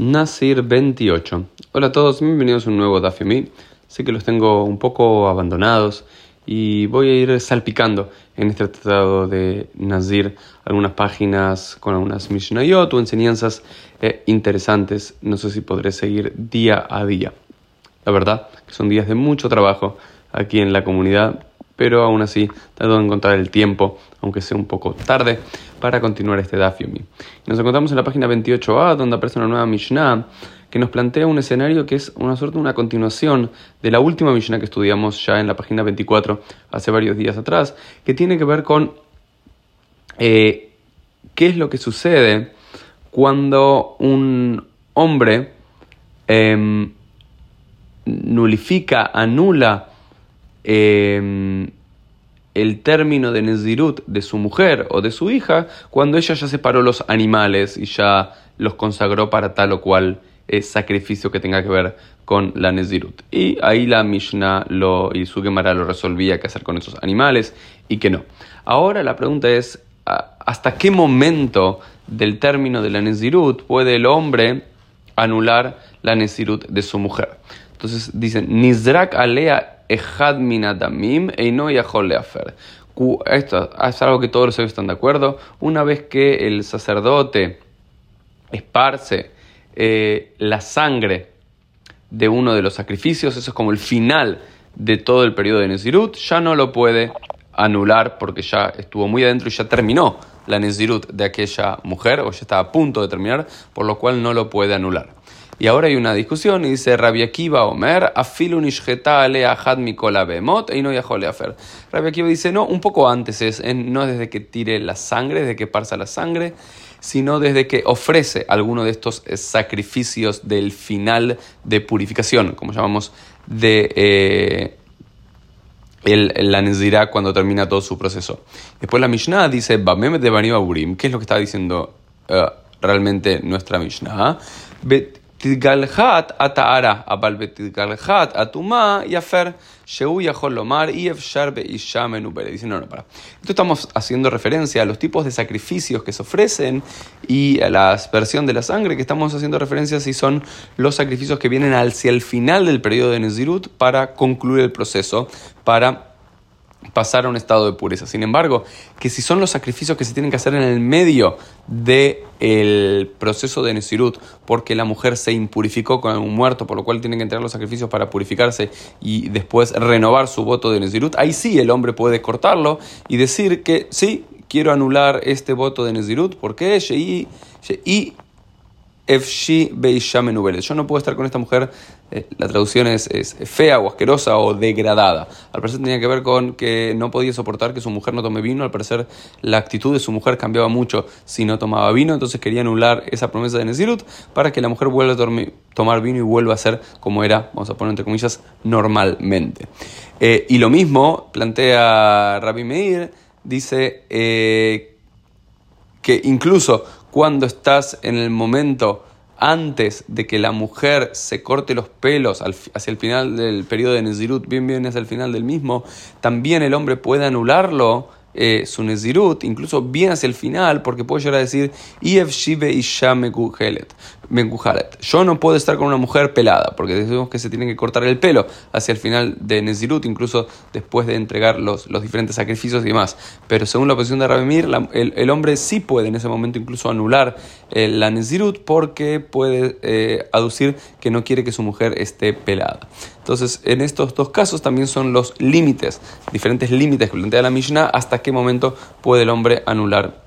Nasir 28. Hola a todos, bienvenidos a un nuevo Dafyomi. Sé que los tengo un poco abandonados y voy a ir salpicando en este tratado de Nazir algunas páginas con algunas Mishnayot o enseñanzas eh, interesantes. No sé si podré seguir día a día. La verdad son días de mucho trabajo aquí en la comunidad, pero aún así trato de encontrar el tiempo, aunque sea un poco tarde, para continuar este Daf Nos encontramos en la página 28a, donde aparece una nueva Mishnah que nos plantea un escenario que es una suerte una continuación de la última Mishnah que estudiamos ya en la página 24 hace varios días atrás, que tiene que ver con eh, qué es lo que sucede cuando un hombre em, nulifica, anula Em, el término de Nezirut de su mujer o de su hija cuando ella ya separó los animales y ya los consagró para tal o cual eh, sacrificio que tenga que ver con la Nezirut. Y ahí la Mishnah lo, y su Gemara lo resolvía qué hacer con esos animales y que no. Ahora la pregunta es, ¿hasta qué momento del término de la Nezirut puede el hombre anular la Nezirut de su mujer? Entonces dicen, Nizrak alea Ejad minadamim eino leafer. Esto es algo que todos los sabios están de acuerdo. Una vez que el sacerdote esparce eh, la sangre de uno de los sacrificios, eso es como el final de todo el periodo de Nezirut, ya no lo puede anular porque ya estuvo muy adentro y ya terminó la Nezirut de aquella mujer o ya está a punto de terminar, por lo cual no lo puede anular. Y ahora hay una discusión y dice Rabbi Akiva Omer, afilu ale ahad mikola bemot y no afer. Rabbi Akiva dice, no, un poco antes es, no desde que tire la sangre, desde que parsa la sangre, sino desde que ofrece alguno de estos eh, sacrificios del final de purificación, como llamamos de... Eh, la Nezirá cuando termina todo su proceso. Después la Mishnah dice, Bamem de Bani Aburim, ¿qué es lo que está diciendo uh, realmente nuestra Mishnah? תתגלחת התארה, אבל בתתגלחת הטומאה יפר, שהוא יכול לומר אי אפשר באישה מנובלת. Dice, no, no, para. Esto estamos haciendo referencia a los tipos de sacrificios que se ofrecen y a la aspersión de la sangre, que estamos haciendo referencia si son los sacrificios que vienen hacia el final del periodo de Nezirut para concluir el proceso, para pasar a un estado de pureza. Sin embargo, que si son los sacrificios que se tienen que hacer en el medio del proceso de Nesirut, porque la mujer se impurificó con un muerto, por lo cual tienen que entregar los sacrificios para purificarse y después renovar su voto de Nesirut, ahí sí el hombre puede cortarlo y decir que sí, quiero anular este voto de Nesirut, porque y Efshi Beisha Yo no puedo estar con esta mujer, eh, la traducción es, fea o asquerosa o degradada. Al parecer tenía que ver con que no podía soportar que su mujer no tome vino. Al parecer la actitud de su mujer cambiaba mucho si no tomaba vino. Entonces quería anular esa promesa de Nezirut para que la mujer vuelva a tomar vino y vuelva a ser como era, vamos a poner entre comillas, normalmente. Eh, y lo mismo plantea Rabbi Meir, dice eh, que incluso cuando estás en el momento antes de que la mujer se corte los pelos hacia el final del periodo de Nezirut, bien bien hacia el final del mismo, también el hombre puede anularlo eh, su Nezirut, incluso bien hacia el final, porque puede llegar a decir, Yo no puedo estar con una mujer pelada, porque decimos que se tiene que cortar el pelo hacia el final de Nezirut, incluso después de entregar los, los diferentes sacrificios y demás. Pero según la posición de Rabemir, el, hombre sí puede en ese momento incluso anular eh, la Nezirut, porque puede eh, aducir que no quiere que su mujer esté pelada. Entonces, en estos dos casos también son los límites, diferentes límites que plantea la Mishnah, qué momento puede el hombre anular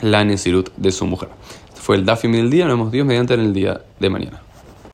la Nesirut de su mujer. Fue el Dafim del día, nos vemos Dios mediante en el día de mañana.